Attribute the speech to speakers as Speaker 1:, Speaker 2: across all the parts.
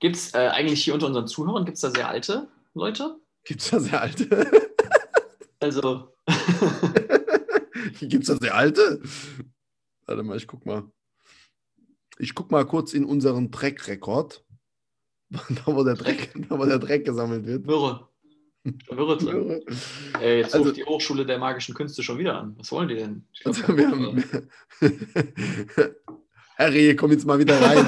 Speaker 1: Gibt es äh, eigentlich hier unter unseren Zuhörern, gibt es da sehr alte Leute?
Speaker 2: Gibt es da sehr alte?
Speaker 1: Also,
Speaker 2: Gibt es da sehr alte? Warte mal, ich guck mal. Ich guck mal kurz in unseren Dreckrekord. Da wo, der Dreck, da, wo der Dreck gesammelt wird.
Speaker 1: Mürre. Mürre drin. Ey, jetzt
Speaker 2: Also-
Speaker 1: ruft die Hochschule der magischen Künste schon wieder an. Was wollen die denn? Glaub,
Speaker 2: Also wir haben, Harry, komm jetzt mal wieder rein.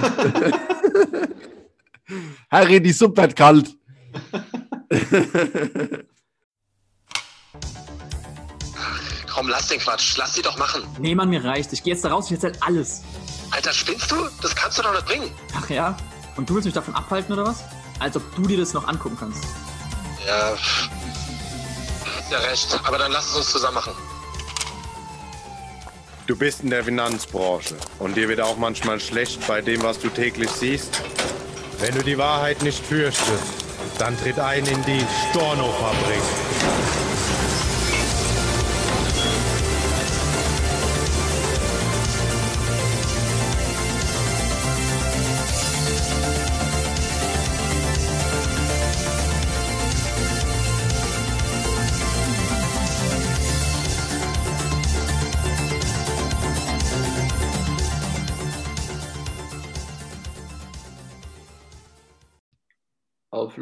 Speaker 2: Harry, die Suppe wird kalt.
Speaker 3: Komm, lass den Quatsch. Lass die doch machen.
Speaker 1: nee, Mann, mir reicht. Ich gehe jetzt da raus, ich erzähl alles.
Speaker 3: Alter, spinnst du? Das kannst du doch nicht bringen.
Speaker 1: Ach ja? Und du willst mich davon abhalten oder was? Als ob du dir das noch angucken kannst.
Speaker 3: Ja, pff. hast ja recht. Aber dann lass es uns zusammen machen.
Speaker 4: Du bist in der Finanzbranche und dir wird auch manchmal schlecht bei dem, was du täglich siehst. Wenn du die Wahrheit nicht fürchtest, dann tritt ein in die Storno-Fabrik.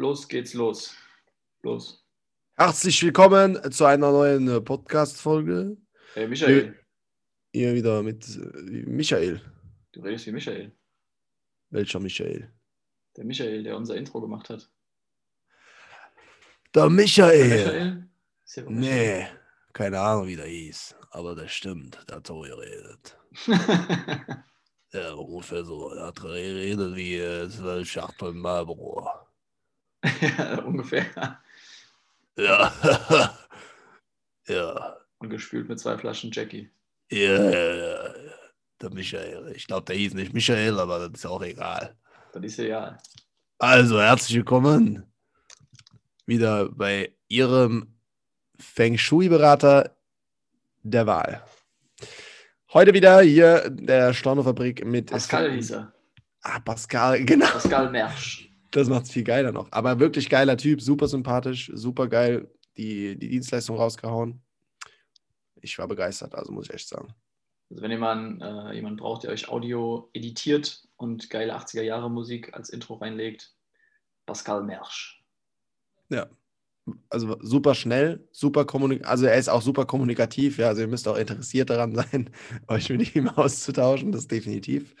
Speaker 1: Los geht's los. Los.
Speaker 2: Herzlich willkommen zu einer neuen äh, Podcast-Folge.
Speaker 1: Ey, Michael.
Speaker 2: Hier wieder mit äh, Michael.
Speaker 1: Du redest wie Michael.
Speaker 2: Welcher Michael?
Speaker 1: Der Michael, der unser Intro gemacht hat.
Speaker 2: Der Michael.
Speaker 1: Michael? Ist ja Michael.
Speaker 2: Nee, keine Ahnung, wie der hieß. Aber das stimmt, der hat so geredet. Ja, ungefähr so. Er hat geredet wie äh, Schachteln Marlboro.
Speaker 1: Ja, ungefähr.
Speaker 2: Ja. ja.
Speaker 1: Und gespült mit zwei Flaschen Jackie.
Speaker 2: Ja, ja, ja. Der Michael. Ich glaube, der hieß nicht Michael, aber das ist auch egal.
Speaker 1: Das ist ja.
Speaker 2: Also, herzlich willkommen wieder bei Ihrem Feng Shui-Berater der Wahl. Heute wieder hier der Stornofabrik mit
Speaker 1: Pascal hieß er.
Speaker 2: Ah, Pascal, genau.
Speaker 1: Pascal Mersch.
Speaker 2: Das macht es viel geiler noch. Aber wirklich geiler Typ, super sympathisch, super geil. Die, die Dienstleistung rausgehauen. Ich war begeistert, also muss ich echt sagen.
Speaker 1: Also wenn ihr mal einen, äh, jemanden braucht, der euch Audio editiert und geile 80er Jahre Musik als Intro reinlegt, Pascal Mersch.
Speaker 2: Ja. Also super schnell, super kommunikativ, also er ist auch super kommunikativ, ja, also ihr müsst auch interessiert daran sein, euch mit ihm auszutauschen, das definitiv.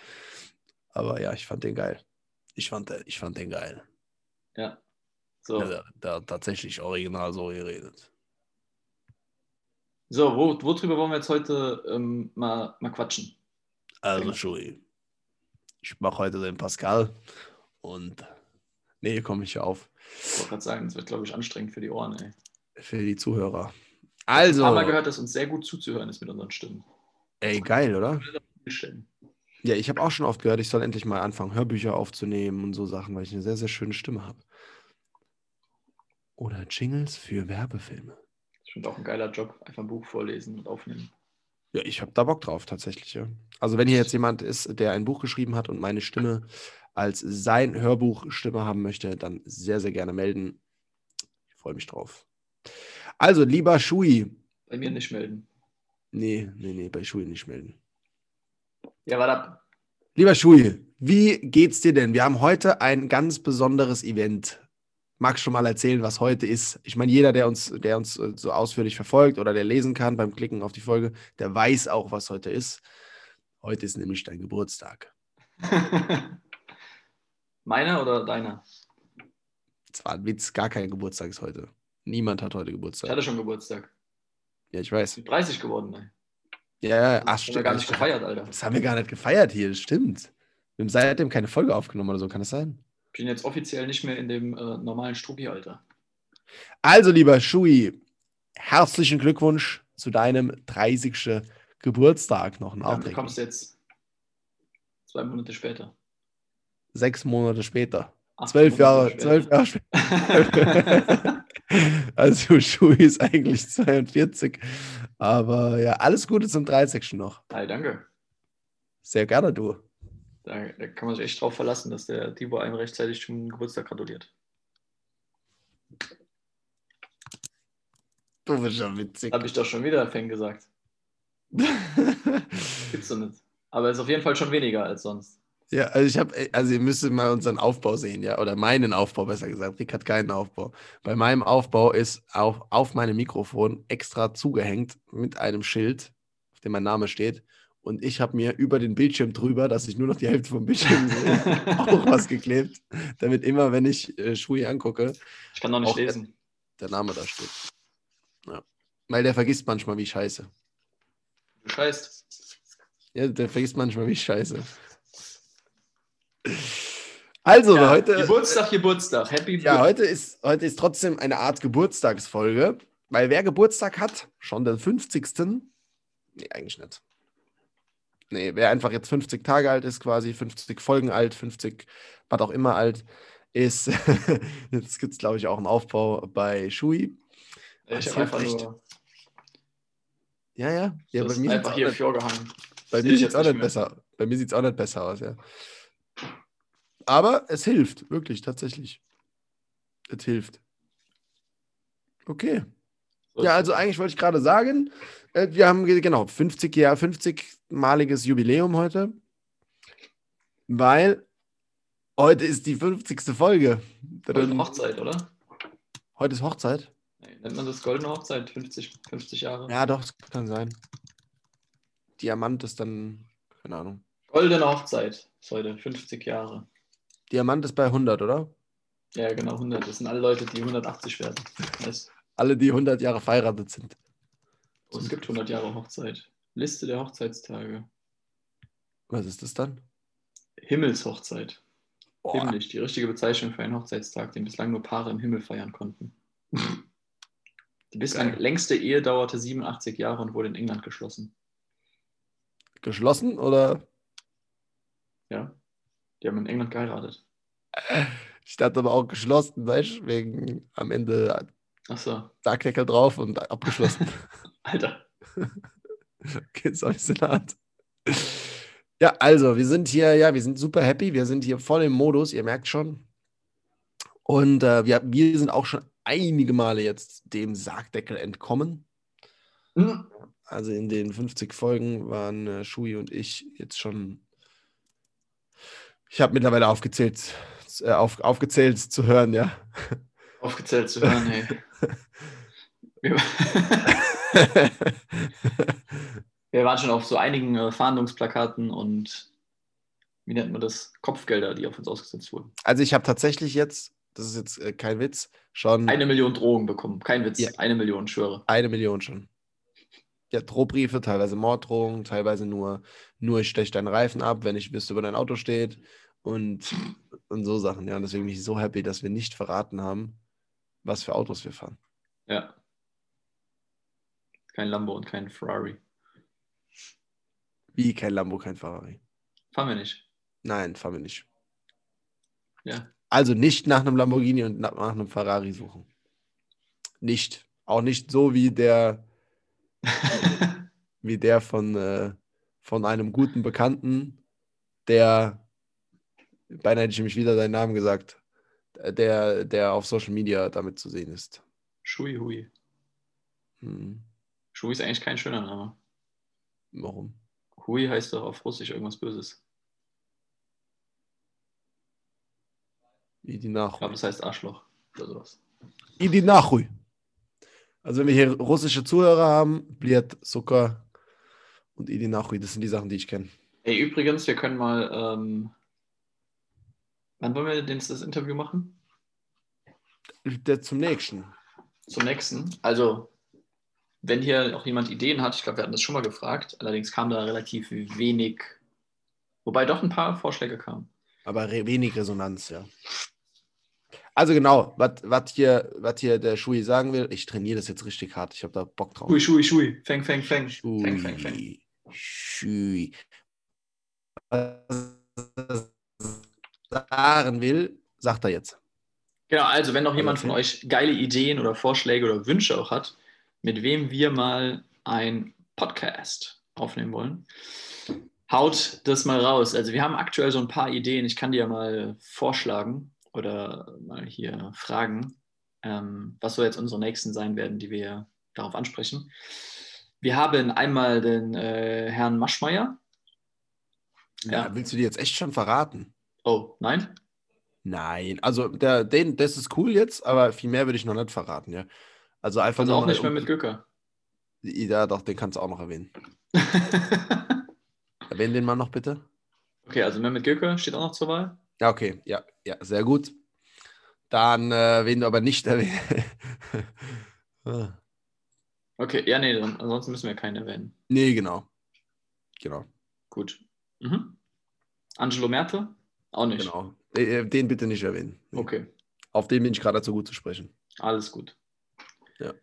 Speaker 2: Aber ja, ich fand den geil. Ich fand, den- ich fand den geil.
Speaker 1: Ja. So,
Speaker 2: Ja, hat tatsächlich original so geredet.
Speaker 1: so wo, worüber wollen wir jetzt heute ähm, mal, mal quatschen?
Speaker 2: Also, Schui, ich mache heute den Pascal und nee, komme ich auf
Speaker 1: Ich wollte gerade sagen, das wird, glaube ich, anstrengend für die Ohren. Ey.
Speaker 2: für die Zuhörer.
Speaker 1: Ich habe
Speaker 2: Also,
Speaker 1: mal gehört, dass uns sehr gut zuzuhören ist mit unseren Stimmen.
Speaker 2: ey, geil, oder? Ja, ich habe auch schon oft gehört, ich soll endlich mal anfangen, Hörbücher aufzunehmen und so Sachen, weil ich eine sehr, sehr schöne Stimme habe. Oder Jingles für Werbefilme.
Speaker 1: Ich finde auch ein geiler Job. Einfach ein Buch vorlesen und aufnehmen.
Speaker 2: Ja, ich habe da Bock drauf, tatsächlich. Ja. Also, wenn hier jetzt jemand ist, der ein Buch geschrieben hat und meine Stimme als sein Hörbuchstimme haben möchte, dann sehr, sehr gerne melden. Ich freue mich drauf. Also, lieber Schui.
Speaker 1: Bei mir nicht melden.
Speaker 2: Nee, nee, nee, bei Schui nicht melden.
Speaker 1: Ja, warte.
Speaker 2: Lieber Schui, wie geht's dir denn? Wir haben heute ein ganz besonderes Event. Magst du schon mal erzählen, was heute ist? Ich meine, jeder, der uns, der uns äh, so ausführlich verfolgt oder der lesen kann beim Klicken auf die Folge, der weiß auch, was heute ist. Heute ist nämlich dein Geburtstag.
Speaker 1: Meiner oder deiner?
Speaker 2: Es war ein Witz, gar kein Geburtstag ist heute. Niemand hat heute
Speaker 1: Ich
Speaker 2: Geburtstag.
Speaker 1: hatte schon Geburtstag.
Speaker 2: Ja, ich weiß.
Speaker 1: Ich bin 30 geworden, ey.
Speaker 2: Ja, ja, ach,
Speaker 1: Das haben wir
Speaker 2: stimmt.
Speaker 1: gar nicht gefeiert, Alter.
Speaker 2: Das haben wir gar nicht gefeiert hier, das stimmt. Wir haben seitdem keine Folge aufgenommen oder so, kann das sein?
Speaker 1: Ich bin jetzt offiziell nicht mehr in dem äh, normalen Strucki-Alter.
Speaker 2: Also, lieber Schui, herzlichen Glückwunsch zu deinem 30. Geburtstag noch
Speaker 1: Dann
Speaker 2: nachträglich.
Speaker 1: bekommst du jetzt zwei Monate später.
Speaker 2: Sechs Monate später.
Speaker 1: Acht
Speaker 2: Zwölf Jahre,
Speaker 1: Monate
Speaker 2: zwölf Jahre später. also, Schui ist eigentlich 42. Aber ja, alles Gute zum 30. noch.
Speaker 1: Hi, danke.
Speaker 2: Sehr gerne, du.
Speaker 1: Da, da kann man sich echt drauf verlassen, dass der Tibor einem rechtzeitig zum Geburtstag gratuliert.
Speaker 2: Du bist ja witzig.
Speaker 1: Habe ich doch schon wieder Fan gesagt. Gibt's doch nicht. Aber ist auf jeden Fall schon weniger als sonst.
Speaker 2: Ja, also ich habe, also ihr müsstet mal unseren Aufbau sehen, ja, oder meinen Aufbau besser gesagt. Rick hat keinen Aufbau. Bei meinem Aufbau ist auf, auf meinem Mikrofon extra zugehängt mit einem Schild, auf dem mein Name steht. Und ich habe mir über den Bildschirm drüber, dass ich nur noch die Hälfte vom Bildschirm sehe, auch was geklebt, damit immer, wenn ich äh, Schui angucke,
Speaker 1: Ich kann noch nicht lesen.
Speaker 2: der Name da steht. Ja. Weil der vergisst manchmal, wie ich scheiße.
Speaker 1: Du scheißt.
Speaker 2: Ja, der vergisst manchmal, wie ich scheiße. Also,
Speaker 1: Ja,
Speaker 2: heute.
Speaker 1: Geburtstag, Geburtstag. Happy
Speaker 2: Ja, heute ist, heute ist trotzdem eine Art Geburtstagsfolge, weil wer Geburtstag hat, schon den 50. Nee, eigentlich nicht. Nee, wer einfach jetzt 50 Tage alt ist, quasi 50 Folgen alt, 50, was auch immer alt, ist, jetzt gibt es, glaube ich, auch einen Aufbau bei Shui.
Speaker 1: Ich habe einfach
Speaker 2: hilft
Speaker 1: nur
Speaker 2: Ja, ja. ja bei mir
Speaker 1: einfach hier vorgehangen.
Speaker 2: Bei mir sieht es auch
Speaker 1: nicht
Speaker 2: nicht
Speaker 1: mehr.
Speaker 2: besser. Bei mir sieht es auch nicht besser aus, ja. Aber es hilft, wirklich, tatsächlich. Es hilft. Okay. Ja, also eigentlich wollte ich gerade sagen, äh, wir haben ge- genau 50 Jahr, 50-maliges Jubiläum heute, weil heute ist die 50. Folge.
Speaker 1: Goldene Hochzeit, oder?
Speaker 2: Heute ist Hochzeit.
Speaker 1: Nennt man das Goldene Hochzeit? 50, 50 Jahre.
Speaker 2: Ja, doch, das kann sein. Diamant ist dann, keine Ahnung.
Speaker 1: Goldene Hochzeit ist heute 50 Jahre.
Speaker 2: Diamant ist bei 100, oder?
Speaker 1: Ja, genau, 100. Das sind alle Leute, die 180 werden. Weißt,
Speaker 2: Alle, die 100 Jahre verheiratet sind.
Speaker 1: oh, es gibt 100 Jahre Hochzeit. Liste der Hochzeitstage.
Speaker 2: Was ist das dann?
Speaker 1: Himmelshochzeit.
Speaker 2: Boah,
Speaker 1: Himmlisch, die richtige Bezeichnung für einen Hochzeitstag, den bislang nur Paare im Himmel feiern konnten. Die bislang
Speaker 2: Geil.
Speaker 1: längste Ehe dauerte 87 Jahre und wurde in England geschlossen.
Speaker 2: geschlossen oder?
Speaker 1: Ja, die haben in England geheiratet.
Speaker 2: Ich dachte aber auch geschlossen, weißt du, wegen am Ende
Speaker 1: Achso,
Speaker 2: Sargdeckel drauf und abgeschlossen.
Speaker 1: Alter.
Speaker 2: okay, so ist in der Art. Ja, also, wir sind hier, ja, wir sind super happy. Wir sind hier voll im Modus, ihr merkt schon. Und äh, wir, wir sind auch schon einige Male jetzt dem Sargdeckel entkommen.
Speaker 1: Hm.
Speaker 2: Also in den 50 Folgen waren äh, Shui und ich jetzt schon. Ich habe mittlerweile aufgezählt, äh, auf, aufgezählt zu hören, ja.
Speaker 1: Aufgezählt zu hören, hey. Wir, waren schon auf so einigen äh, Fahndungsplakaten und wie nennt man das? Kopfgelder, die auf uns ausgesetzt wurden.
Speaker 2: also ich habe tatsächlich jetzt, das ist jetzt äh, kein Witz, schon
Speaker 1: Eine Million Drogen bekommen. Kein Witz.
Speaker 2: Ja.
Speaker 1: Eine Million, schwöre.
Speaker 2: eine Million schon. Ja, Drohbriefe, teilweise Morddrohungen, teilweise nur, nur ich steche deinen Reifen ab, wenn ich wüsste, wo dein Auto steht und, und so Sachen. Ja, und deswegen bin ich so happy, dass wir nicht verraten haben, was für Autos wir fahren.
Speaker 1: Ja. Kein Lambo und kein Ferrari.
Speaker 2: Wie kein Lambo, kein Ferrari.
Speaker 1: Fahren wir nicht.
Speaker 2: Nein, fahren wir nicht.
Speaker 1: Ja.
Speaker 2: Also nicht nach einem Lamborghini und nach, nach einem Ferrari suchen. Nicht. Auch nicht so wie der, wie der von, äh, von einem guten Bekannten, der, beinahe hätte ich nämlich wieder seinen Namen gesagt, der, der auf Social Media damit zu sehen ist.
Speaker 1: Schui Hui.
Speaker 2: Hm.
Speaker 1: Schui ist eigentlich kein schöner Name.
Speaker 2: Warum?
Speaker 1: Hui heißt doch auf Russisch irgendwas Böses.
Speaker 2: Idi
Speaker 1: Ich glaube, das heißt Arschloch oder sowas.
Speaker 2: Idi Nachui. Also wenn wir hier russische Zuhörer haben, Bliat, Zucker und Idi Nachui, das sind die Sachen, die ich kenne.
Speaker 1: Ey, übrigens, wir können mal. Ähm, wann wollen wir denn das Interview machen?
Speaker 2: Der zum nächsten.
Speaker 1: Zum nächsten. Also, wenn hier auch jemand Ideen hat, ich glaube, wir hatten das schon mal gefragt, allerdings kam da relativ wenig, wobei doch ein paar Vorschläge kamen.
Speaker 2: Aber wenig Resonanz, ja. Also genau, was hier, wat hier der Schui sagen will, ich trainiere das jetzt richtig hart. Ich habe da Bock drauf.
Speaker 1: Schui, Schui, Schui. Feng, Feng, Feng. Feng, Feng, Feng.
Speaker 2: Schui. Was er sagen will, sagt er jetzt.
Speaker 1: Genau, also wenn noch jemand
Speaker 2: Okay.
Speaker 1: von euch geile Ideen oder Vorschläge oder Wünsche auch hat, mit wem wir mal ein Podcast aufnehmen wollen, Haut das mal raus. Also wir haben aktuell so ein paar Ideen. Ich kann dir ja mal vorschlagen oder mal hier fragen, ähm, was so jetzt unsere nächsten sein werden, die wir darauf ansprechen. Wir haben einmal den äh, Herrn Maschmeyer.
Speaker 2: Ja. Willst du die jetzt echt schon verraten?
Speaker 1: Oh, nein?
Speaker 2: Nein, also der, den, das ist cool jetzt, aber viel mehr würde ich noch nicht verraten, ja. Also einfach
Speaker 1: Also auch nicht mehr
Speaker 2: um-
Speaker 1: mit Göcker.
Speaker 2: Ja, doch, den kannst du auch noch erwähnen. Erwähnen den mal noch bitte.
Speaker 1: okay, also Mehmet Göker steht auch noch zur Wahl.
Speaker 2: Ja, okay, ja, ja, sehr gut. Dann, äh, wen du aber nicht erwähnen.
Speaker 1: Okay, ja, nee, dann, ansonsten müssen wir keinen erwähnen.
Speaker 2: nee, genau. Genau,
Speaker 1: Gut. Mhm. Angelo Merte? Auch nicht.
Speaker 2: genau. Äh, Den bitte nicht erwähnen. Nee.
Speaker 1: Okay,
Speaker 2: Auf den bin ich gerade dazu gut zu sprechen.
Speaker 1: alles gut.
Speaker 2: Ja.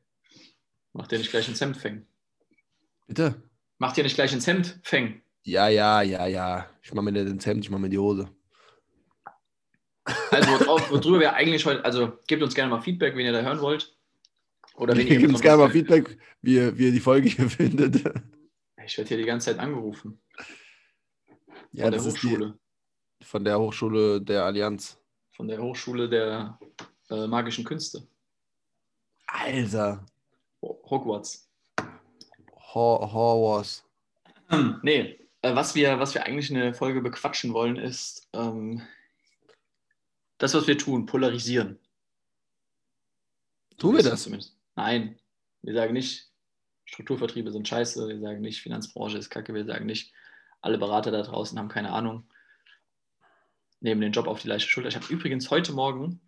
Speaker 1: Macht ihr nicht gleich ins Hemd fängen?
Speaker 2: Bitte?
Speaker 1: Macht ihr nicht gleich ins Hemd fängen?
Speaker 2: Ja, ja, ja, ja. Ich mache mir nicht ins Hemd, ich mache mir die Hose.
Speaker 1: Also worauf, worüber wir eigentlich heute, also gebt uns gerne mal Feedback, wenn ihr da hören wollt. Oder wenn ihr
Speaker 2: Gebt uns gerne mal Feedback, wie ihr, wie ihr die Folge hier findet.
Speaker 1: Ich werde hier die ganze Zeit angerufen.
Speaker 2: Ja,
Speaker 1: von der Hochschule.
Speaker 2: die von der Hochschule der Allianz.
Speaker 1: Von der Hochschule der äh, magischen Künste.
Speaker 2: Alter.
Speaker 1: Ho- Hogwarts.
Speaker 2: Ho Horwars.
Speaker 1: Hm, Nee, äh, was, wir, was wir eigentlich in der Folge bequatschen wollen, ist ähm, das, was wir tun, polarisieren.
Speaker 2: Tun wir das?
Speaker 1: Zumindest. Nein, wir sagen nicht, Strukturvertriebe sind scheiße, wir sagen nicht, Finanzbranche ist kacke, wir sagen nicht, alle Berater da draußen haben keine Ahnung, nehmen den Job auf die leichte Schulter. Ich habe übrigens heute Morgen,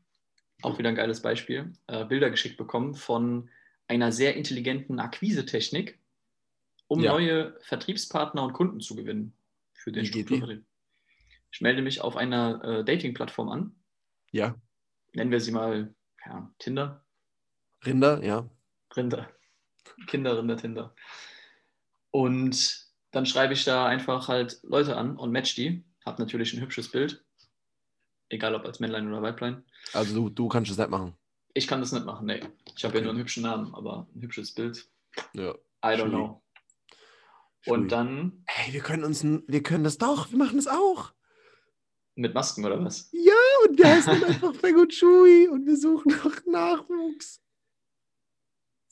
Speaker 1: auch wieder ein geiles Beispiel, äh, Bilder geschickt bekommen von einer sehr intelligenten Akquisetechnik, um
Speaker 2: Ja.
Speaker 1: neue Vertriebspartner und Kunden zu gewinnen für den? Strukturvertrieb. Ich melde mich auf einer äh, Dating-Plattform an,
Speaker 2: Ja.
Speaker 1: nennen wir sie mal ja, Tinder.
Speaker 2: Rinder, ja.
Speaker 1: Rinder. Kinder, Rinder, Tinder. Und dann schreibe ich da einfach halt Leute an und match die. Hab natürlich ein hübsches Bild. Egal ob als Männlein oder Weiblein.
Speaker 2: Also du, du kannst es nicht machen.
Speaker 1: Ich kann das nicht machen, nee. Ich habe
Speaker 2: Okay.
Speaker 1: ja nur einen hübschen Namen, aber ein hübsches Bild.
Speaker 2: Ja.
Speaker 1: I don't
Speaker 2: Schui.
Speaker 1: know.
Speaker 2: Schui.
Speaker 1: Und dann
Speaker 2: Hey, wir können uns, wir können das doch, wir machen das auch.
Speaker 1: Mit Masken oder was?
Speaker 2: Ja, und wir heißen dann einfach Feng und Shui und wir suchen nach Nachwuchs.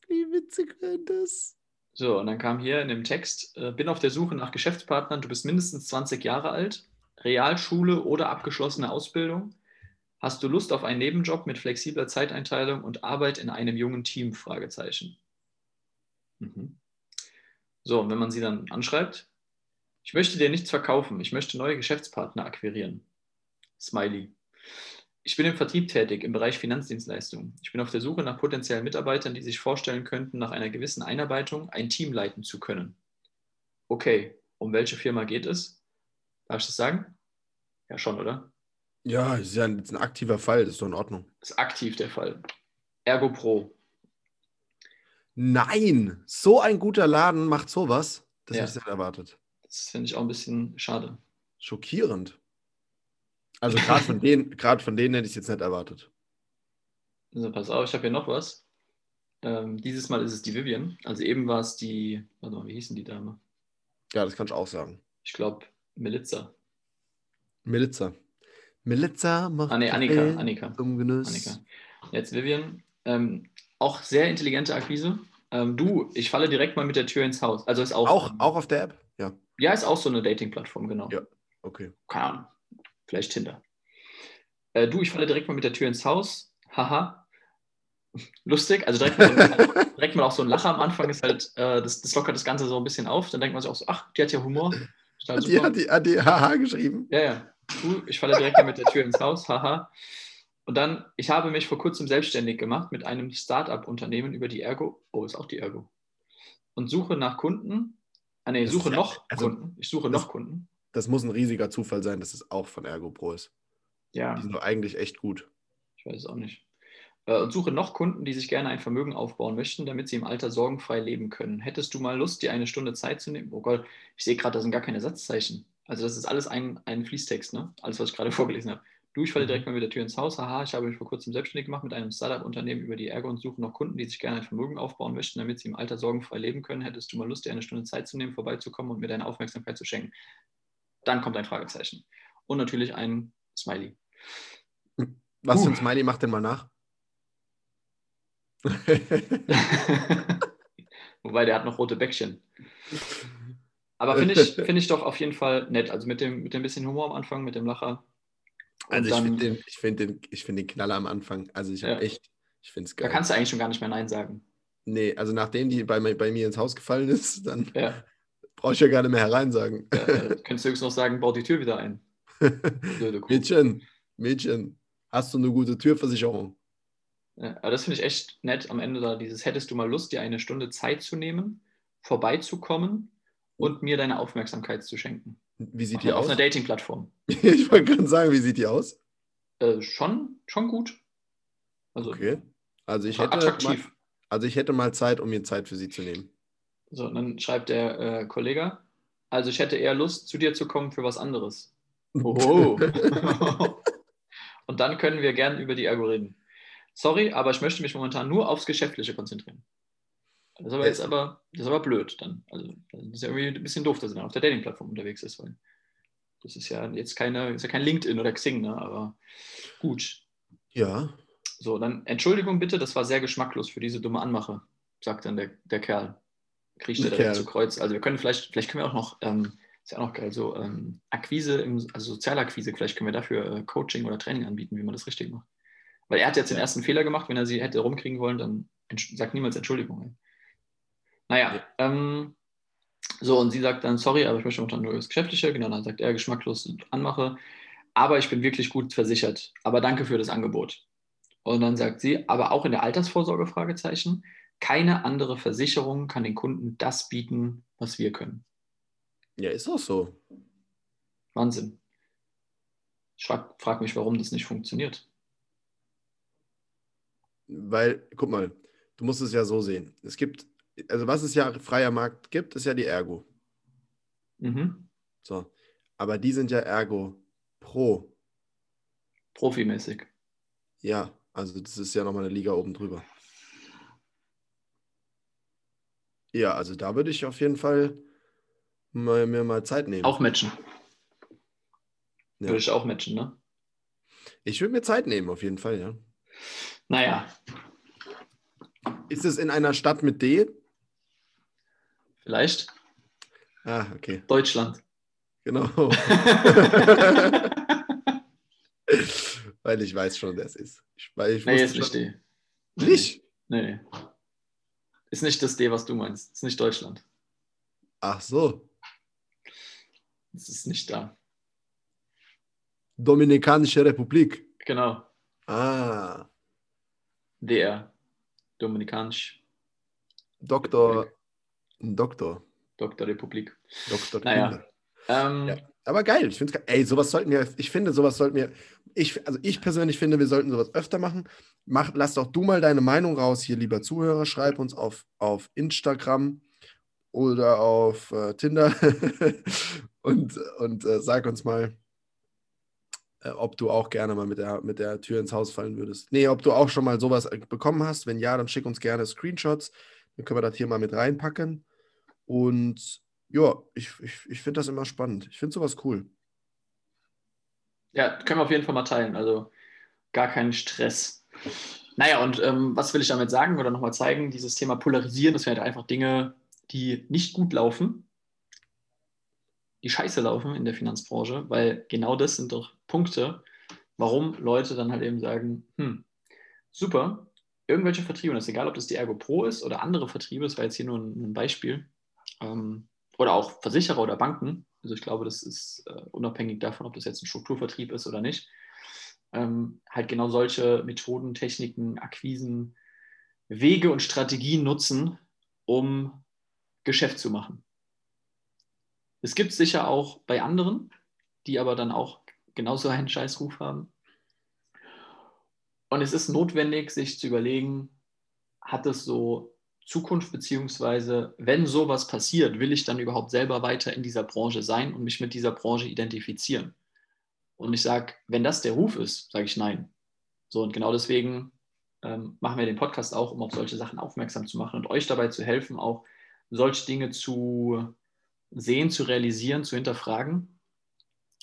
Speaker 2: Wie witzig wäre das?
Speaker 1: So, und dann kam hier in dem Text, äh, bin auf der Suche nach Geschäftspartnern, du bist mindestens 20 Jahre alt, Realschule oder abgeschlossene Ausbildung. Hast du Lust auf einen Nebenjob mit flexibler Zeiteinteilung und Arbeit in einem jungen Team? Fragezeichen. Mhm. So, und wenn man sie dann anschreibt, ich möchte dir nichts verkaufen, ich möchte neue Geschäftspartner akquirieren. Smiley. Ich bin im Vertrieb tätig im Bereich Finanzdienstleistungen. Ich bin auf der Suche nach potenziellen Mitarbeitern, die sich vorstellen könnten, nach einer gewissen Einarbeitung ein Team leiten zu können. Okay, um welche Firma geht es? Darf ich das sagen? Ja, schon, oder?
Speaker 2: Ja, ist ja jetzt ein aktiver Fall, das ist doch in Ordnung.
Speaker 1: Ist aktiv der Fall. Ergo Pro.
Speaker 2: Nein, so ein guter Laden macht sowas. Das
Speaker 1: Ja.
Speaker 2: hätte ich nicht erwartet.
Speaker 1: Das finde ich auch ein bisschen schade.
Speaker 2: Schockierend. Also gerade von denen, gerade von denen hätte ich es jetzt nicht erwartet.
Speaker 1: Also pass auf, ich habe hier noch was. Ähm, dieses Mal ist es die Vivian. Also eben war es die, warte mal, wie hießen die Dame?
Speaker 2: Ja, das kann ich auch sagen.
Speaker 1: Ich glaube, Melitza.
Speaker 2: Melitza. Melitza macht
Speaker 1: Ah, nee, Annika,
Speaker 2: Kaffee
Speaker 1: Annika. Annika. Jetzt Vivian. Ähm, auch sehr intelligente Akquise. Ähm, du, ich falle direkt mal mit der Tür ins Haus. Also ist auch.
Speaker 2: Auch, auch auf der App? Ja,
Speaker 1: Ja, ist auch so eine Dating-Plattform, genau.
Speaker 2: Ja. okay.
Speaker 1: Keine Ahnung. Vielleicht Tinder. Äh, du, ich falle direkt mal mit der Tür ins Haus. Haha. Lustig. Also direkt mal, direkt mal auch so ein Lacher am Anfang ist halt, äh, das, das lockert das Ganze so ein bisschen auf. Dann denkt man sich auch so, ach, die hat ja Humor.
Speaker 2: Hat die, hat die, hat die HH geschrieben?
Speaker 1: Ja, ja. Du, ich falle direkt mal mit der Tür ins Haus, haha. Und dann, ich habe mich vor kurzem selbstständig gemacht mit einem Start-up-Unternehmen über die Ergo. Oh, ist auch die Ergo. Und suche nach Kunden. Ah, nee,
Speaker 2: Das
Speaker 1: suche
Speaker 2: ja-
Speaker 1: noch
Speaker 2: also-
Speaker 1: Kunden. Ich suche noch Kunden.
Speaker 2: Das muss ein riesiger Zufall sein, dass es auch von Ergo Pro ist.
Speaker 1: Ja,
Speaker 2: Die sind doch eigentlich echt gut.
Speaker 1: ich weiß es auch nicht. Äh, Und suche noch Kunden, die sich gerne ein Vermögen aufbauen möchten, damit sie im Alter sorgenfrei leben können. Hättest du mal Lust, dir eine Stunde Zeit zu nehmen? Oh Gott, ich sehe gerade, da sind gar keine Satzzeichen. Also das ist alles ein, ein Fließtext, ne? Alles, was ich gerade vorgelesen habe. Du, ich falle
Speaker 2: Mhm.
Speaker 1: direkt mal mit der Tür ins Haus. Haha, ich habe mich vor kurzem selbstständig gemacht mit einem Startup-Unternehmen über die Ergo und suche noch Kunden, die sich gerne ein Vermögen aufbauen möchten, damit sie im Alter sorgenfrei leben können. Hättest du mal Lust, dir eine Stunde Zeit zu nehmen, vorbeizukommen und mir deine Aufmerksamkeit zu schenken? Dann kommt ein Fragezeichen. Und natürlich ein Smiley.
Speaker 2: Was für ein. Smiley macht denn mal nach?
Speaker 1: Wobei der hat noch rote Bäckchen. Aber finde ich, finde ich doch auf jeden Fall nett. Also mit dem, mit dem bisschen Humor am Anfang, mit dem Lacher. Und
Speaker 2: Also ich finde den, ich find den, ich find den Knaller am Anfang. Also ich habe
Speaker 1: Ja.
Speaker 2: echt, ich finde es
Speaker 1: Da
Speaker 2: geil.
Speaker 1: kannst du eigentlich schon gar nicht mehr Nein sagen.
Speaker 2: nee, also nachdem die bei, mir- bei mir ins Haus gefallen ist, dann
Speaker 1: Ja,
Speaker 2: brauche ich ja gar nicht mehr hereinsagen.
Speaker 1: ja, äh, könntest du höchstens noch sagen, bau die Tür wieder ein.
Speaker 2: Mädchen, Mädchen, hast du eine gute Türversicherung?
Speaker 1: Ja, aber das finde ich echt nett am Ende da dieses, hättest du mal Lust, dir eine Stunde Zeit zu nehmen, vorbeizukommen und mir deine Aufmerksamkeit zu schenken.
Speaker 2: Wie sieht
Speaker 1: Auf,
Speaker 2: die
Speaker 1: einer- auf
Speaker 2: aus?
Speaker 1: einer Dating-Plattform.
Speaker 2: ich wollte gerade sagen, wie sieht die aus?
Speaker 1: Äh, schon, schon gut. Also
Speaker 2: Okay. Also ich hätte, mal, also ich hätte mal Zeit, um mir Zeit für sie zu nehmen.
Speaker 1: So, und dann schreibt der äh, Kollege, also ich hätte eher Lust, zu dir zu kommen für was anderes. Oh. und dann können wir gern über die Ergo reden. Sorry, aber ich möchte mich momentan nur aufs Geschäftliche konzentrieren. Das ist aber jetzt aber, das ist aber blöd dann. Also das ist ja irgendwie ein bisschen doof, dass er dann auf der Dating-Plattform unterwegs ist, weil das ist ja jetzt keine, ist ja kein LinkedIn oder Xing, ne? Aber gut.
Speaker 2: Ja.
Speaker 1: So, dann Entschuldigung bitte, das war sehr geschmacklos für diese dumme Anmache, sagt dann der, der Kerl. Kriecht er
Speaker 2: Kerl.
Speaker 1: zu Kreuz. Also wir können vielleicht, vielleicht können wir auch noch, ähm, ist ja auch noch geil, so ähm, Akquise, im, also Sozialakquise, vielleicht können wir dafür äh, Coaching oder Training anbieten, wie man das richtig macht. Weil er hat jetzt den ersten Fehler gemacht, wenn er sie hätte rumkriegen wollen, dann sagt niemals Entschuldigung. Ey. Naja,
Speaker 2: Ja.
Speaker 1: ähm, so und sie sagt dann, sorry, aber ich möchte momentan nur das Geschäftliche, genau, dann sagt er geschmacklos Anmache, aber ich bin wirklich gut versichert, aber danke für das Angebot. Und dann sagt sie, aber auch in der Altersvorsorge, Fragezeichen, keine andere Versicherung kann den Kunden das bieten, was wir können.
Speaker 2: Ja, ist auch so.
Speaker 1: Wahnsinn. Ich frage frag mich, warum das nicht funktioniert.
Speaker 2: Weil, guck mal, du musst es ja so sehen. Es gibt, also was es ja freier Markt gibt, ist ja die Ergo.
Speaker 1: Mhm.
Speaker 2: So. Aber die sind ja Ergo Pro.
Speaker 1: Profimäßig.
Speaker 2: Ja, also das ist ja nochmal eine Liga oben drüber. Ja, also da würde ich auf jeden Fall mal, mir mal Zeit nehmen.
Speaker 1: Auch matchen.
Speaker 2: Ja.
Speaker 1: Würde ich auch matchen, ne?
Speaker 2: Ich würde mir Zeit nehmen, auf jeden Fall, ja.
Speaker 1: Naja,
Speaker 2: Ist es in einer Stadt mit D?
Speaker 1: vielleicht
Speaker 2: Ah, okay,
Speaker 1: Deutschland.
Speaker 2: genau. Weil ich weiß schon, wer es ist. Ich, weil ich
Speaker 1: nee, ist nicht die.
Speaker 2: Nicht?
Speaker 1: Nee, nee. Ist nicht das D, was du meinst. Ist nicht Deutschland.
Speaker 2: Ach so.
Speaker 1: Es ist nicht da.
Speaker 2: Dominikanische Republik.
Speaker 1: Genau.
Speaker 2: Ah,
Speaker 1: DR. Dominikanisch.
Speaker 2: Doktor. Doktor.
Speaker 1: Dr. Republik.
Speaker 2: Doktor.
Speaker 1: Naja. Ähm,
Speaker 2: Ja. Aber geil, ich finde Ey, sowas sollten wir, ich finde, sowas sollten wir, ich, also ich persönlich finde, wir sollten sowas öfter machen. Mach, lass doch du mal deine Meinung raus hier, lieber Zuhörer. Schreib uns auf, auf Instagram oder auf äh, Tinder und, und äh, sag uns mal, äh, ob du auch gerne mal mit der, mit der Tür ins Haus fallen würdest. Nee, ob du auch schon mal sowas äh, bekommen hast. Wenn ja, dann schick uns gerne Screenshots. Dann können wir das hier mal mit reinpacken. Und ja, ich, ich, ich finde das immer spannend. Ich finde sowas cool.
Speaker 1: Ja, können wir auf jeden Fall mal teilen. Also gar keinen Stress. Naja, und ähm, was will ich damit sagen oder nochmal zeigen? Dieses Thema Polarisieren, das wären halt einfach Dinge, die nicht gut laufen, die scheiße laufen in der Finanzbranche, weil genau das sind doch Punkte, warum Leute dann halt eben sagen, hm, super, irgendwelche Vertriebe, und das ist egal, ob das die Ergo Pro ist oder andere Vertriebe, das war jetzt hier nur ein, ein Beispiel, ähm, oder auch Versicherer oder Banken, also ich glaube, das ist äh, unabhängig davon, ob das jetzt ein Strukturvertrieb ist oder nicht, ähm, halt genau solche Methoden, Techniken, Akquisen, Wege und Strategien nutzen, um Geschäft zu machen. Es gibt sicher auch bei anderen, die aber dann auch genauso einen Scheißruf haben. Und es ist notwendig, sich zu überlegen, hat es so Zukunft, beziehungsweise wenn sowas passiert, will ich dann überhaupt selber weiter in dieser Branche sein und mich mit dieser Branche identifizieren? Und ich sage, wenn das der Ruf ist, sage ich nein. So, und genau deswegen ähm, machen wir den Podcast auch, um auf solche Sachen aufmerksam zu machen und euch dabei zu helfen, auch solche Dinge zu sehen, zu realisieren, zu hinterfragen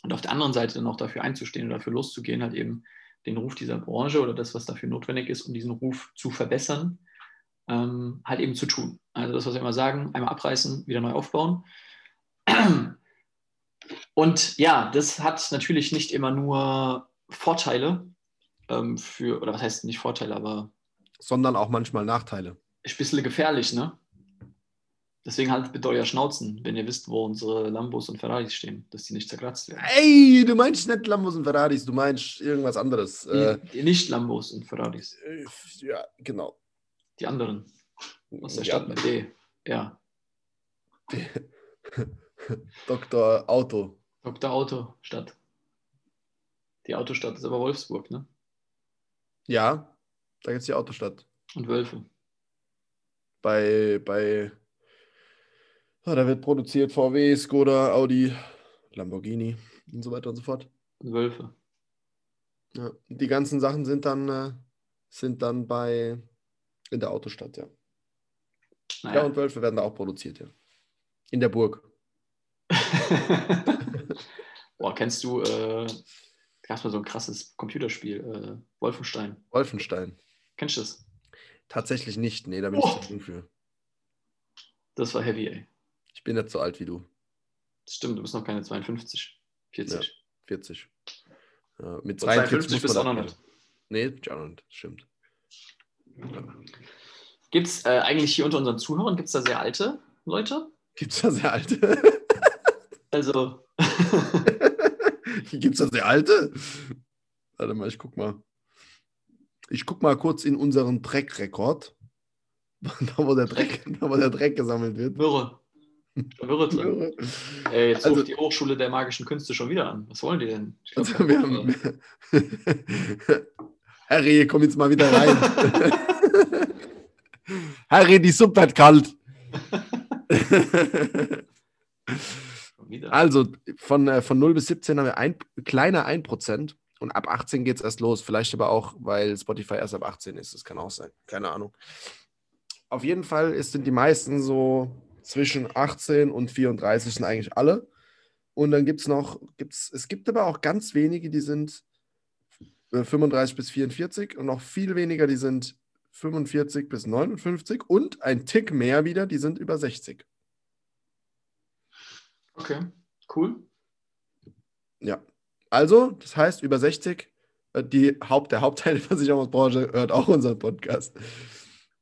Speaker 1: Und auf der anderen Seite dann auch dafür einzustehen oder dafür loszugehen, halt eben den Ruf dieser Branche oder das, was dafür notwendig ist, um diesen Ruf zu verbessern, ähm, halt eben zu tun. Also das, was wir immer sagen, einmal abreißen, wieder neu aufbauen. Und ja, das hat natürlich nicht immer nur Vorteile ähm, für, oder was heißt nicht Vorteile, aber
Speaker 2: Sondern auch manchmal Nachteile.
Speaker 1: ist ein bisschen gefährlich, ne? Deswegen halt bitte euer Schnauzen, wenn ihr wisst, wo unsere Lambos und Ferraris stehen, dass die nicht zerkratzt werden.
Speaker 2: Ey, du meinst nicht Lambos und Ferraris, du meinst irgendwas anderes. Äh,
Speaker 1: nicht Lambos und Ferraris,
Speaker 2: ja, genau.
Speaker 1: Die anderen aus der
Speaker 2: Ja,
Speaker 1: Stadt mit D. Ja,
Speaker 2: Dr. Auto.
Speaker 1: Dr. Auto Stadt. Die Autostadt ist aber Wolfsburg, ne?
Speaker 2: Ja, da gibt es die Autostadt.
Speaker 1: Und Wölfe.
Speaker 2: Bei, bei, ah, da wird produziert VW, Skoda, Audi, Lamborghini und so weiter und so fort.
Speaker 1: Und Wölfe.
Speaker 2: Ja. Die ganzen Sachen sind dann, äh, sind dann bei, in der Autostadt, ja. Ja,
Speaker 1: Naja.
Speaker 2: und Wölfe werden da auch produziert, ja. In der Burg.
Speaker 1: Boah, kennst du, äh, gab mal so ein krasses Computerspiel, äh, Wolfenstein.
Speaker 2: Wolfenstein.
Speaker 1: Kennst du das?
Speaker 2: Tatsächlich nicht, nee, da bin
Speaker 1: Oh.
Speaker 2: ich zu jung für.
Speaker 1: Das war heavy, ey.
Speaker 2: Ich bin nicht so alt wie du.
Speaker 1: Das stimmt, du bist noch keine 52, 40.
Speaker 2: 40. Ja, mit
Speaker 1: Und
Speaker 2: 42 muss
Speaker 1: bist du auch noch nicht.
Speaker 2: Nee, ja, noch nicht, stimmt.
Speaker 1: Gibt es äh, eigentlich hier unter unseren Zuhörern, gibt es da sehr alte Leute?
Speaker 2: Gibt es da sehr alte?
Speaker 1: Also,
Speaker 2: Gibt es da sehr alte? Warte mal, ich guck mal. Ich guck mal kurz in unseren Dreckrekord. Da wo, der Dreck, da, wo der Dreck gesammelt wird.
Speaker 1: Wirre. Wirre drin. Ey, jetzt
Speaker 2: Also-
Speaker 1: ruft die Hochschule der magischen Künste schon wieder an. Was wollen die denn? Glaub,
Speaker 2: Also wir haben, Harry, komm jetzt mal wieder rein. Harry, die Suppe wird kalt. Also von, äh, von 0 bis 17 haben wir ein kleiner 1% und ab 18 geht es erst los. Vielleicht aber auch, weil Spotify erst ab 18 ist. Das kann auch sein. Keine Ahnung. Auf jeden Fall ist, sind die meisten so zwischen 18 und 34 sind eigentlich alle. Und dann gibt es noch, gibt's, es gibt aber auch ganz wenige, die sind äh, 35 bis 44 und noch viel weniger, die sind 45 bis 59 und ein Tick mehr wieder, die sind über 60.
Speaker 1: Okay, cool.
Speaker 2: Ja. Also, das heißt, über 60, äh, die Haupt, der Hauptteil der Versicherungsbranche hört auch unseren Podcast.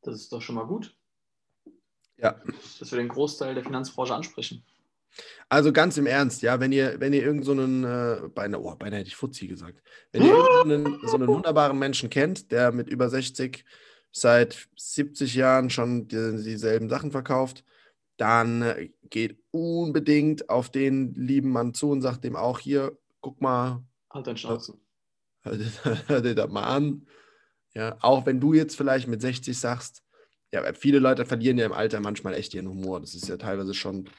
Speaker 1: Das ist doch schon mal gut,
Speaker 2: Ja.
Speaker 1: dass wir den Großteil der Finanzbranche ansprechen.
Speaker 2: Also ganz im Ernst, ja, wenn ihr, wenn ihr irgendeinen, so einen, äh, beinahe, oh, beinahe hätte ich Fuzzi gesagt, wenn ihr irgendeinen so einen wunderbaren Menschen kennt, der mit über 60 seit 70 Jahren schon die, dieselben Sachen verkauft, dann äh, geht unbedingt auf den lieben Mann zu und sagt dem auch hier, guck mal,
Speaker 1: Halt dein Schnauze.
Speaker 2: hör dir, das mal an. Ja, auch wenn du jetzt vielleicht mit 60 sagst, ja, weil viele Leute verlieren ja im Alter manchmal echt ihren Humor. Das ist ja teilweise schon,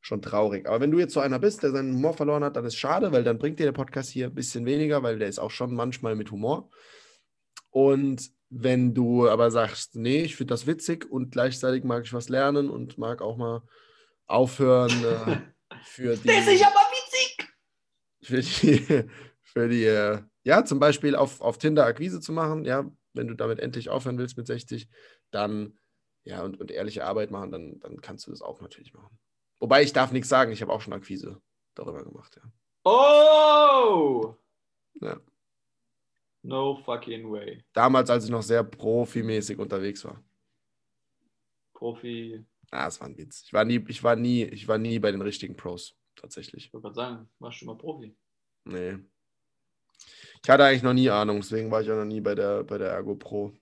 Speaker 2: schon traurig. Aber wenn du jetzt so einer bist, der seinen Humor verloren hat, dann ist schade, weil dann bringt dir der Podcast hier ein bisschen weniger, weil der ist auch schon manchmal mit Humor. Und wenn du aber sagst, nee, ich finde das witzig und gleichzeitig mag ich was lernen und mag auch mal aufhören äh, für die
Speaker 1: aber witzig!
Speaker 2: für die, für die äh, ja, zum Beispiel auf, auf Tinder Akquise zu machen, ja, wenn du damit endlich aufhören willst mit 60, dann, ja, und, und ehrliche Arbeit machen, dann, dann kannst du das auch natürlich machen. Wobei ich darf nichts sagen, ich habe auch schon Akquise darüber gemacht, ja.
Speaker 1: Oh!
Speaker 2: Ja.
Speaker 1: No fucking way.
Speaker 2: Damals, als ich noch sehr profimäßig unterwegs war.
Speaker 1: Profi,
Speaker 2: Ah, das war ein Witz. Ich war nie, ich war nie, ich war nie bei den richtigen Pros, tatsächlich.
Speaker 1: ich wollte gerade sagen, warst du mal Profi.
Speaker 2: Nee. Ich hatte eigentlich noch nie Ahnung, deswegen war ich auch noch nie bei der, bei der Ergo Pro.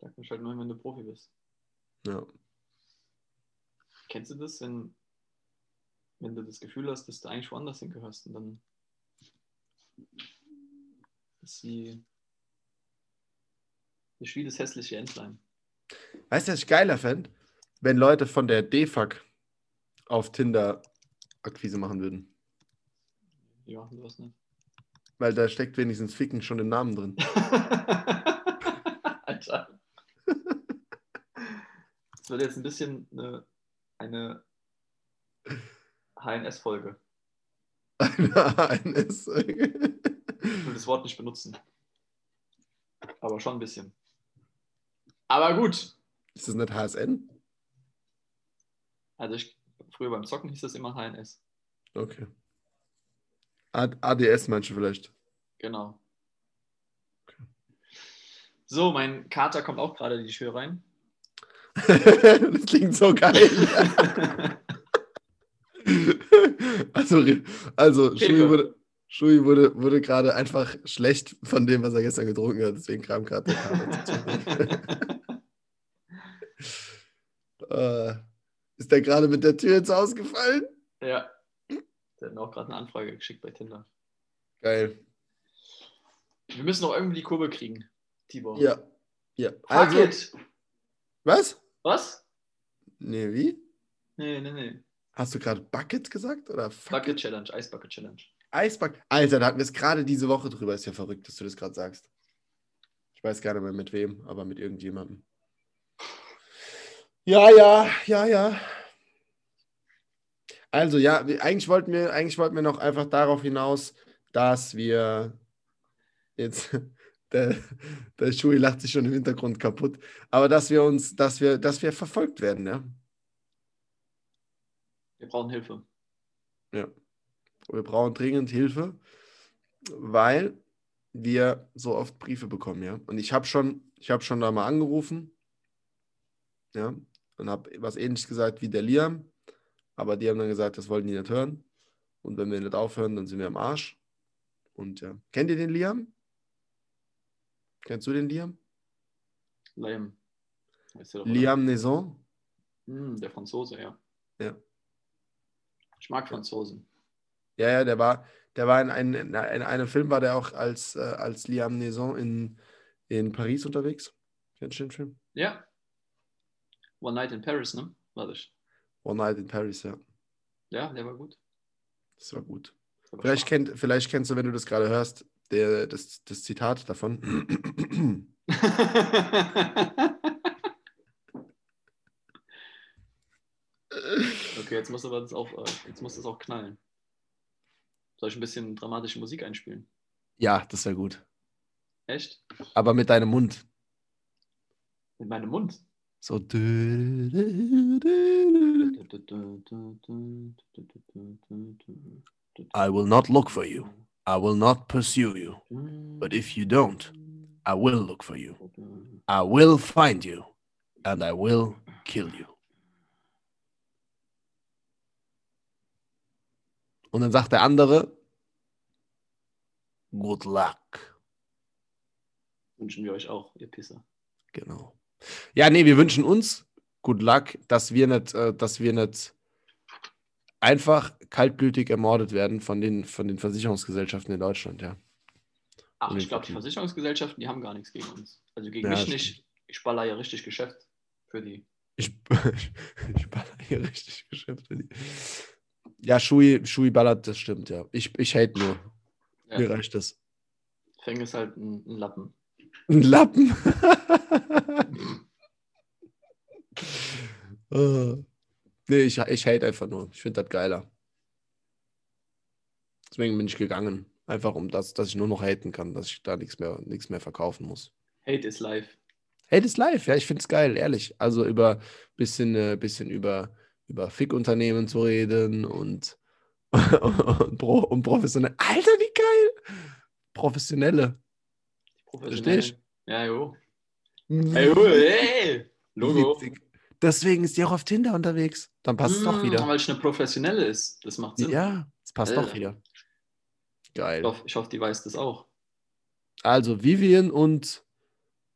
Speaker 1: Da kannst du halt nur, wenn du Profi bist.
Speaker 2: Ja.
Speaker 1: Kennst du das, wenn, wenn du das Gefühl hast, dass du eigentlich woanders hingehörst und dann ist sie ist wie das hässliche Entlein.
Speaker 2: Weißt du, was ich geiler fände? Wenn Leute von der DFAG auf Tinder Akquise machen würden.
Speaker 1: Ja, sowas nicht.
Speaker 2: Weil da steckt wenigstens Ficken schon im Namen drin.
Speaker 1: Alter. Das wird jetzt ein bisschen eine, eine HNS-Folge.
Speaker 2: Eine ANS.
Speaker 1: Will das Wort nicht benutzen. Aber schon ein bisschen. Aber gut.
Speaker 2: Ist das nicht HSN?
Speaker 1: Also ich, früher beim Zocken hieß das immer HNS.
Speaker 2: Okay. ADS meinst du vielleicht?
Speaker 1: Genau. So, mein Kater kommt auch gerade die Tür rein.
Speaker 2: das klingt so geil. also, also Shui, wurde, Shui wurde, wurde gerade einfach schlecht von dem, was er gestern getrunken hat. Deswegen kam gerade der Kater. äh, ist der gerade mit der Tür ins Haus gefallen?
Speaker 1: ja. Der hat mir auch gerade eine Anfrage geschickt bei Tinder.
Speaker 2: Geil.
Speaker 1: Wir müssen noch irgendwie die Kurve kriegen, Tibor.
Speaker 2: Ja. Ja. Also,
Speaker 1: it.
Speaker 2: was?
Speaker 1: Was?
Speaker 2: Nee, wie?
Speaker 1: Nee, nee, nee.
Speaker 2: Hast du gerade Bucket gesagt? Oder fuck
Speaker 1: Bucket Challenge, Eisbucket Challenge.
Speaker 2: Eisbucket? Alter, da hatten wir es gerade diese Woche drüber. Ist ja verrückt, dass du das gerade sagst. Ich weiß gar nicht mehr mit wem, aber mit irgendjemandem. Ja, ja, ja, ja. Also ja, eigentlich wollten wir, eigentlich wollten wir noch einfach darauf hinaus, dass wir jetzt, der, der Schui lacht sich schon im Hintergrund kaputt, aber dass wir uns, dass wir, dass wir verfolgt werden, ja.
Speaker 1: Wir brauchen Hilfe.
Speaker 2: Ja. Wir brauchen dringend Hilfe, weil wir so oft Briefe bekommen, ja. Und ich habe schon, ich habe schon da mal angerufen, ja, und habe was ähnliches gesagt wie der Liam, aber die haben dann gesagt, das wollten die nicht hören. Und wenn wir nicht aufhören, dann sind wir am Arsch. Und ja. Kennt ihr den Liam? Kennst du den Liam?
Speaker 1: Liam. Doch?
Speaker 2: Liam Naison?
Speaker 1: Hm, der Franzose, ja.
Speaker 2: Ja.
Speaker 1: Ich mag Franzosen.
Speaker 2: Ja, ja, der war, der war in, ein, in, in einem Film, war der auch als, äh, als Liam Neeson in, in Paris unterwegs. Kennst du den Film?
Speaker 1: Ja. One Night in Paris, ne? War das.
Speaker 2: One Night in Paris, ja.
Speaker 1: Ja, der war gut.
Speaker 2: Das war gut.
Speaker 1: War
Speaker 2: Vielleicht, kennt, vielleicht kennst du, wenn du das gerade hörst, der, das, das Zitat davon.
Speaker 1: okay, jetzt muss aber das auch, äh, jetzt muss das auch knallen. Soll ich ein bisschen dramatische Musik einspielen?
Speaker 2: ja, das wäre gut.
Speaker 1: Echt?
Speaker 2: Aber mit deinem Mund.
Speaker 1: Mit meinem Mund.
Speaker 2: So. I will not look for you. I will not pursue you. But if you don't, I will look for you. I will find you. And I will kill you. Und dann sagt der andere, good luck.
Speaker 1: Wünschen wir euch auch, ihr Pisser.
Speaker 2: Genau. Ja, nee, wir wünschen uns good luck, dass wir nicht, äh, dass wir nicht einfach kaltblütig ermordet werden von den, von den Versicherungsgesellschaften in Deutschland, ja.
Speaker 1: Ach,
Speaker 2: Und
Speaker 1: ich glaube, die. Versicherungsgesellschaften, die haben gar nichts gegen uns. Also gegen
Speaker 2: Ja,
Speaker 1: mich nicht. Ich baller ja richtig Geschäft für die.
Speaker 2: Ich, ich baller hier richtig Geschäft für die. Ja, Schui, Schui ballert, das stimmt, ja. Ich, ich hate nur.
Speaker 1: Ja,
Speaker 2: Mir reicht das.
Speaker 1: Feng ist halt ein, ein Lappen.
Speaker 2: Ein Lappen. oh. Nee, ich, ich hate einfach nur. Ich finde das geiler. Deswegen bin ich gegangen. Einfach um das, dass ich nur noch haten kann, dass ich da nichts mehr, nichts mehr verkaufen muss.
Speaker 1: Hate is life.
Speaker 2: Hate is live, ja, ich finde es geil, ehrlich. Also über bisschen, äh, bisschen über, über Fick-Unternehmen zu reden und, und, pro, und professionell. Alter, wie geil! Professionelle.
Speaker 1: Professionell.
Speaker 2: Verstehst
Speaker 1: Ja, jo. Ey, jo, ey. Logo.
Speaker 2: Witzig. Deswegen ist die auch auf Tinder unterwegs. Dann passt es doch
Speaker 1: Mm,
Speaker 2: wieder.
Speaker 1: Weil es eine professionelle ist. Das macht Sinn.
Speaker 2: Ja, es passt
Speaker 1: Ja.
Speaker 2: doch wieder.
Speaker 1: Ich,
Speaker 2: Geil.
Speaker 1: hoffe, ich hoffe, die weiß das auch.
Speaker 2: Also Vivian und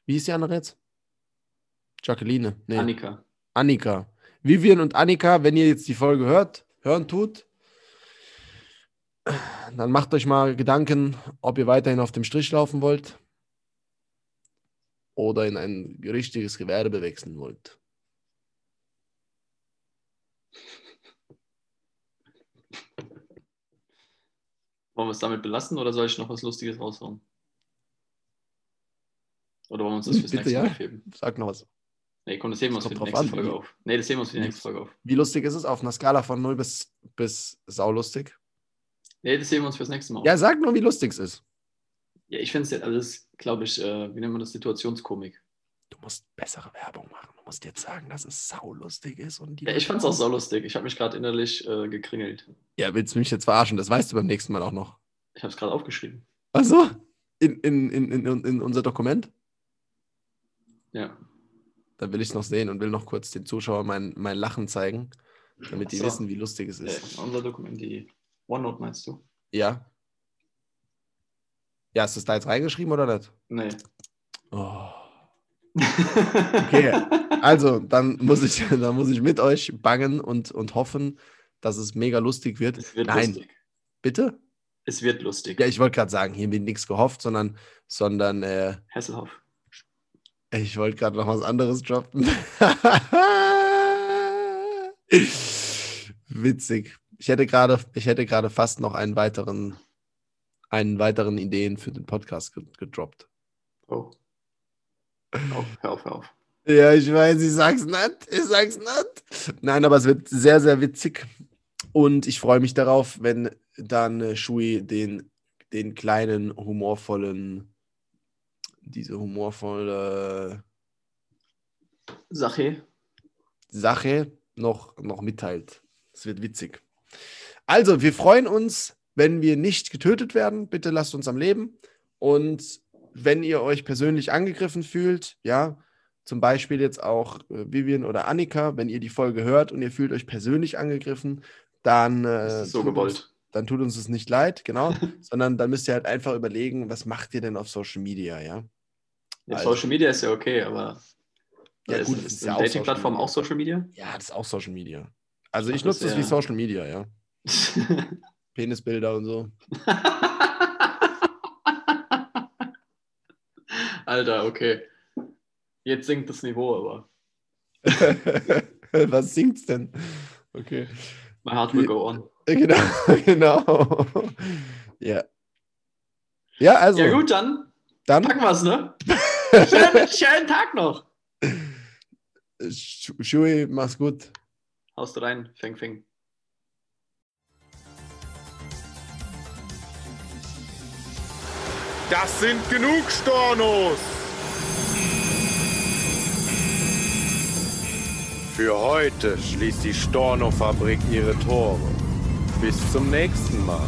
Speaker 2: wie ist die andere jetzt? Jacqueline. Nee,
Speaker 1: Annika.
Speaker 2: Annika. Vivian und Annika, wenn ihr jetzt die Folge hört, hören tut, dann macht euch mal Gedanken, ob ihr weiterhin auf dem Strich laufen wollt oder in ein richtiges Gewerbe wechseln wollt.
Speaker 1: Wollen wir es damit belassen oder soll ich noch was Lustiges raushauen? Oder wollen wir uns das fürs
Speaker 2: Bitte,
Speaker 1: nächste
Speaker 2: ja.
Speaker 1: Mal aufheben?
Speaker 2: Sag noch was.
Speaker 1: Nee, komm, das heben wir uns für die nächste
Speaker 2: an,
Speaker 1: Folge
Speaker 2: wie-
Speaker 1: auf. Nee, das heben wir uns für die nächste Folge auf.
Speaker 2: Wie lustig ist es auf einer Skala von 0 bis, bis saulustig?
Speaker 1: Nee, das sehen wir uns fürs nächste Mal.
Speaker 2: Ja, sag nur, wie lustig es ist.
Speaker 1: Ja, ich finde es, also das glaube ich, äh, wie nennt man das, Situationskomik.
Speaker 2: Du musst bessere Werbung machen. Du musst jetzt sagen, dass es saulustig ist. Und die
Speaker 1: Ja, ich fand es auch so lustig. Ich habe mich gerade innerlich äh, gekringelt.
Speaker 2: Ja, willst du mich jetzt verarschen? Das weißt du beim nächsten Mal auch noch.
Speaker 1: Ich habe es gerade aufgeschrieben.
Speaker 2: Achso, in, in, in, in, in unser Dokument?
Speaker 1: Ja.
Speaker 2: Dann will ich es noch sehen und will noch kurz den Zuschauern mein, mein Lachen zeigen, damit die
Speaker 1: so.
Speaker 2: wissen, wie lustig es
Speaker 1: Äh,
Speaker 2: ist.
Speaker 1: unser Dokument, die OneNote meinst du?
Speaker 2: Ja. Ja, hast du es da jetzt reingeschrieben oder nicht?
Speaker 1: Nee.
Speaker 2: Oh. Okay, also dann muss ich, dann muss ich mit euch bangen und, und hoffen, dass es mega lustig wird.
Speaker 1: Es wird
Speaker 2: Nein,
Speaker 1: lustig.
Speaker 2: bitte?
Speaker 1: Es wird lustig.
Speaker 2: Ja, ich wollte gerade sagen, hier wird nichts gehofft, sondern, sondern äh,
Speaker 1: Hasselhoff.
Speaker 2: Ich wollte gerade noch was anderes droppen. Witzig. Ich hätte gerade, ich hätte gerade fast noch einen weiteren, einen weiteren Ideen für den Podcast ge- gedroppt.
Speaker 1: Oh. oh. Hör auf, hör auf.
Speaker 2: Ja, ich weiß, ich sag's nicht. Ich sag's nicht. Nein, aber es wird sehr, sehr witzig. Und ich freue mich darauf, wenn dann äh, Shui den, den kleinen, humorvollen, diese humorvolle
Speaker 1: Sache.
Speaker 2: Sache noch, noch mitteilt. Es wird witzig. Also, wir freuen uns, wenn wir nicht getötet werden. Bitte lasst uns am Leben. Und wenn ihr euch persönlich angegriffen fühlt, ja, zum Beispiel jetzt auch äh, Vivian oder Annika, wenn ihr die Folge hört und ihr fühlt euch persönlich angegriffen, dann, äh,
Speaker 1: so
Speaker 2: tut. Uns, dann tut uns es nicht leid, genau, sondern dann müsst ihr halt einfach überlegen, was macht ihr denn auf Social Media, ja?
Speaker 1: Ja,
Speaker 2: Also-
Speaker 1: Social Media ist ja okay, aber
Speaker 2: Ja,
Speaker 1: ist,
Speaker 2: gut,
Speaker 1: ist,
Speaker 2: ist ja
Speaker 1: Dating-Plattform
Speaker 2: Social
Speaker 1: auch Social Media?
Speaker 2: Ja, das ist auch Social Media. Also ich
Speaker 1: Ach,
Speaker 2: nutze
Speaker 1: das
Speaker 2: das wie
Speaker 1: ja-
Speaker 2: Social Media, ja. Penisbilder und so.
Speaker 1: Alter, okay. Jetzt sinkt das Niveau, aber
Speaker 2: Was singt's denn? Okay.
Speaker 1: my heart will go on.
Speaker 2: Genau, genau. Ja. Ja, also,
Speaker 1: Ja gut, dann
Speaker 2: dann
Speaker 1: packen wir es, ne? Schönen, schönen Tag noch.
Speaker 2: Sch- Shui, mach's gut.
Speaker 1: Haust rein, Feng Feng.
Speaker 4: Das sind genug Stornos! Für heute schließt die Storno-Fabrik ihre Tore. Bis zum nächsten Mal.